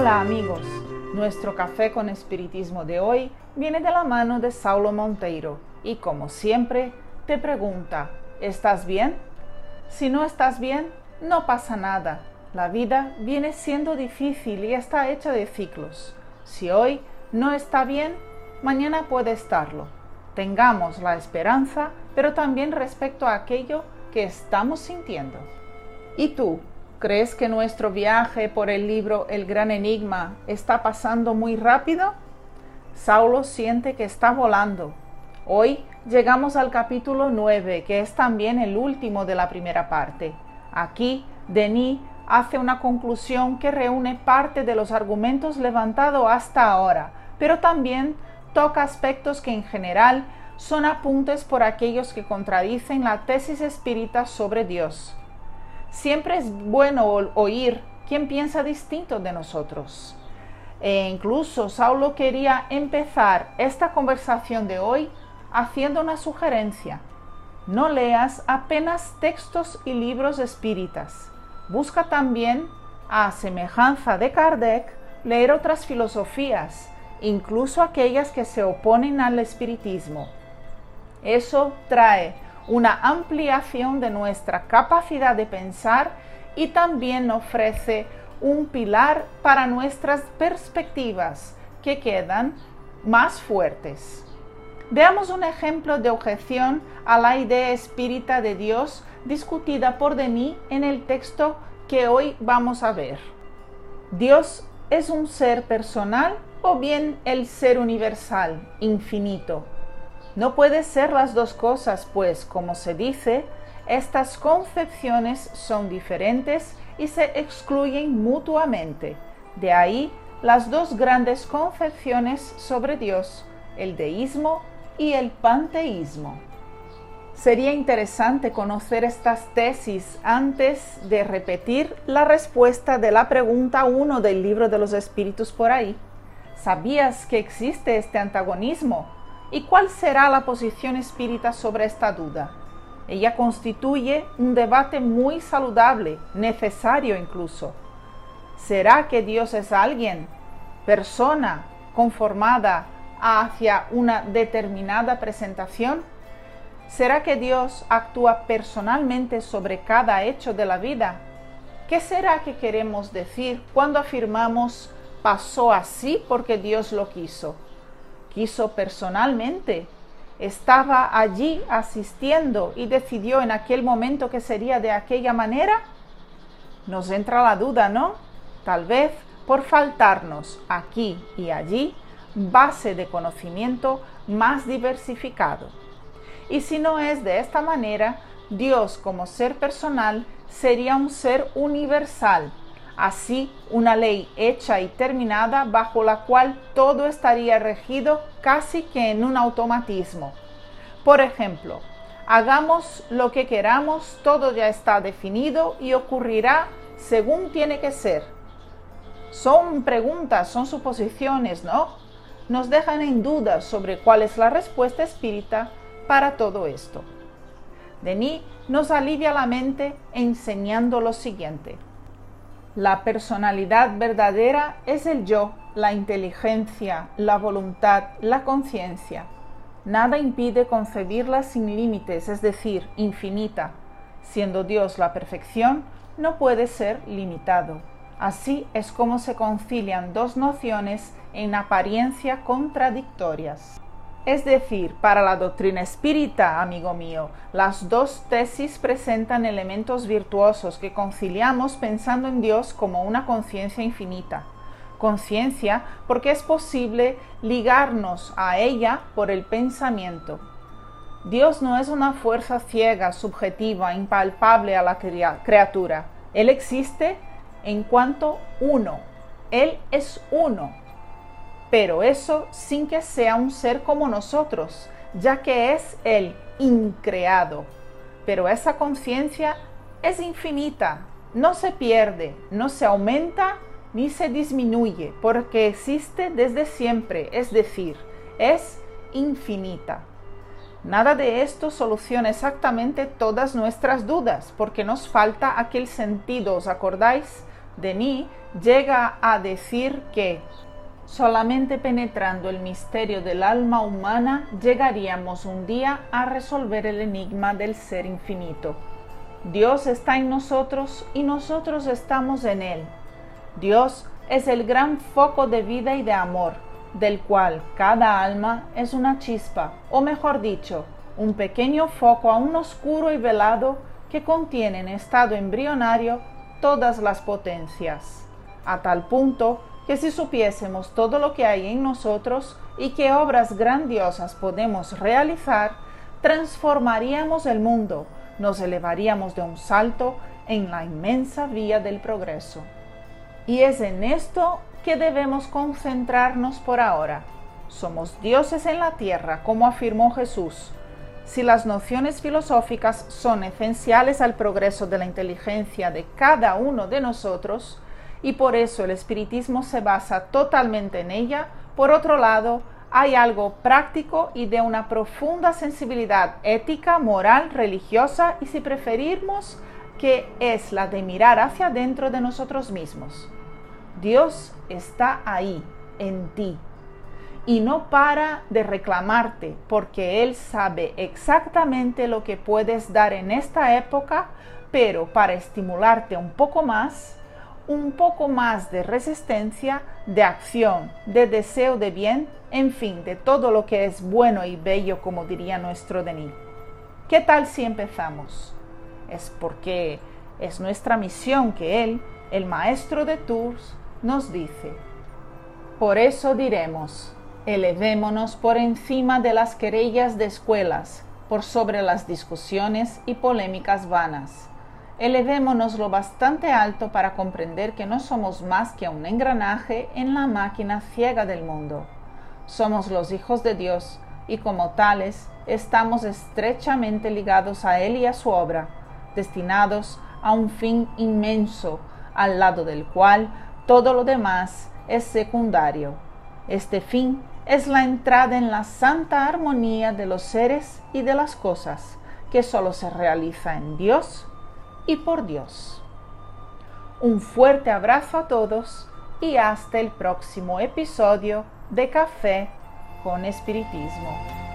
Hola amigos, nuestro café con espiritismo de hoy viene de la mano de Saulo Monteiro y como siempre te pregunta, ¿estás bien? Si no estás bien, no pasa nada. La vida viene siendo difícil y está hecha de ciclos. Si hoy no está bien, mañana puede estarlo. Tengamos la esperanza, pero también respecto a aquello que estamos sintiendo. ¿Y tú? ¿Crees que nuestro viaje por el libro El Gran Enigma está pasando muy rápido? Saulo siente que está volando. Hoy llegamos al capítulo 9, que es también el último de la primera parte. Aquí, Denis hace una conclusión que reúne parte de los argumentos levantados hasta ahora, pero también toca aspectos que en general son apuntes por aquellos que contradicen la tesis espírita sobre Dios. Siempre es bueno oír quién piensa distinto de nosotros. E incluso Saulo quería empezar esta conversación de hoy haciendo una sugerencia. No leas apenas textos y libros espíritas. Busca también, a semejanza de Kardec, leer otras filosofías, incluso aquellas que se oponen al espiritismo. Eso trae una ampliación de nuestra capacidad de pensar y también ofrece un pilar para nuestras perspectivas que quedan más fuertes. Veamos un ejemplo de objeción a la idea espírita de Dios discutida por Denis en el texto que hoy vamos a ver. Dios es un ser personal o bien el ser universal, infinito. No puede ser las dos cosas, pues, como se dice, estas concepciones son diferentes y se excluyen mutuamente. De ahí las dos grandes concepciones sobre Dios, el deísmo y el panteísmo. Sería interesante conocer estas tesis antes de repetir la respuesta de la pregunta 1 del libro de los espíritus por ahí. ¿Sabías que existe este antagonismo? ¿Y cuál será la posición espírita sobre esta duda? Ella constituye un debate muy saludable, necesario incluso. ¿Será que Dios es alguien, persona, conformada hacia una determinada presentación? ¿Será que Dios actúa personalmente sobre cada hecho de la vida? ¿Qué será que queremos decir cuando afirmamos pasó así porque Dios lo quiso? Quiso personalmente, estaba allí asistiendo y decidió en aquel momento que sería de aquella manera? Nos entra la duda, ¿no? Tal vez por faltarnos aquí y allí base de conocimiento más diversificado. Y si no es de esta manera, Dios como ser personal sería un ser universal, así una ley hecha y terminada bajo la cual todo estaría regido casi que en un automatismo. Por ejemplo, hagamos lo que queramos, todo ya está definido y ocurrirá según tiene que ser. Son preguntas, son suposiciones, ¿no? Nos dejan en duda sobre cuál es la respuesta espírita para todo esto. Denis nos alivia la mente enseñando lo siguiente. La personalidad verdadera es el yo, la inteligencia, la voluntad, la conciencia. Nada impide concebirla sin límites, es decir, infinita. Siendo Dios la perfección, no puede ser limitado. Así es como se concilian dos nociones en apariencia contradictorias. Es decir, para la doctrina espírita, amigo mío, las dos tesis presentan elementos virtuosos que conciliamos pensando en Dios como una conciencia infinita. Conciencia porque es posible ligarnos a ella por el pensamiento. Dios no es una fuerza ciega, subjetiva, impalpable a la criatura. Él existe en cuanto uno. Él es uno pero eso sin que sea un ser como nosotros, ya que es el increado. Pero esa conciencia es infinita, no se pierde, no se aumenta ni se disminuye, porque existe desde siempre, es decir, es infinita. Nada de esto soluciona exactamente todas nuestras dudas, porque nos falta aquel sentido, ¿os acordáis? Denis llega a decir que solamente penetrando el misterio del alma humana llegaríamos un día a resolver el enigma del ser infinito. Dios está en nosotros y nosotros estamos en Él. Dios es el gran foco de vida y de amor, del cual cada alma es una chispa, o mejor dicho, un pequeño foco aún oscuro y velado que contiene en estado embrionario todas las potencias, a tal punto que si supiésemos todo lo que hay en nosotros y qué obras grandiosas podemos realizar, transformaríamos el mundo, nos elevaríamos de un salto en la inmensa vía del progreso. Y es en esto que debemos concentrarnos por ahora. Somos dioses en la tierra, como afirmó Jesús. Si las nociones filosóficas son esenciales al progreso de la inteligencia de cada uno de nosotros, y por eso el espiritismo se basa totalmente en ella, por otro lado, hay algo práctico y de una profunda sensibilidad ética, moral, religiosa y si preferimos, que es la de mirar hacia adentro de nosotros mismos. Dios está ahí, en ti, y no para de reclamarte porque Él sabe exactamente lo que puedes dar en esta época, pero para estimularte un poco más, un poco más de resistencia, de acción, de deseo de bien, en fin, de todo lo que es bueno y bello, como diría nuestro Denis. ¿Qué tal si empezamos? Es porque es nuestra misión que Él, el Maestro de Tours, nos dice. Por eso diremos, elevémonos por encima de las querellas de escuelas, por sobre las discusiones y polémicas vanas elevémonos lo bastante alto para comprender que no somos más que un engranaje en la máquina ciega del mundo. Somos los hijos de Dios y como tales estamos estrechamente ligados a Él y a su obra, destinados a un fin inmenso, al lado del cual todo lo demás es secundario. Este fin es la entrada en la santa armonía de los seres y de las cosas, que sólo se realiza en Dios y por Dios. Un fuerte abrazo a todos y hasta el próximo episodio de Café con Espiritismo.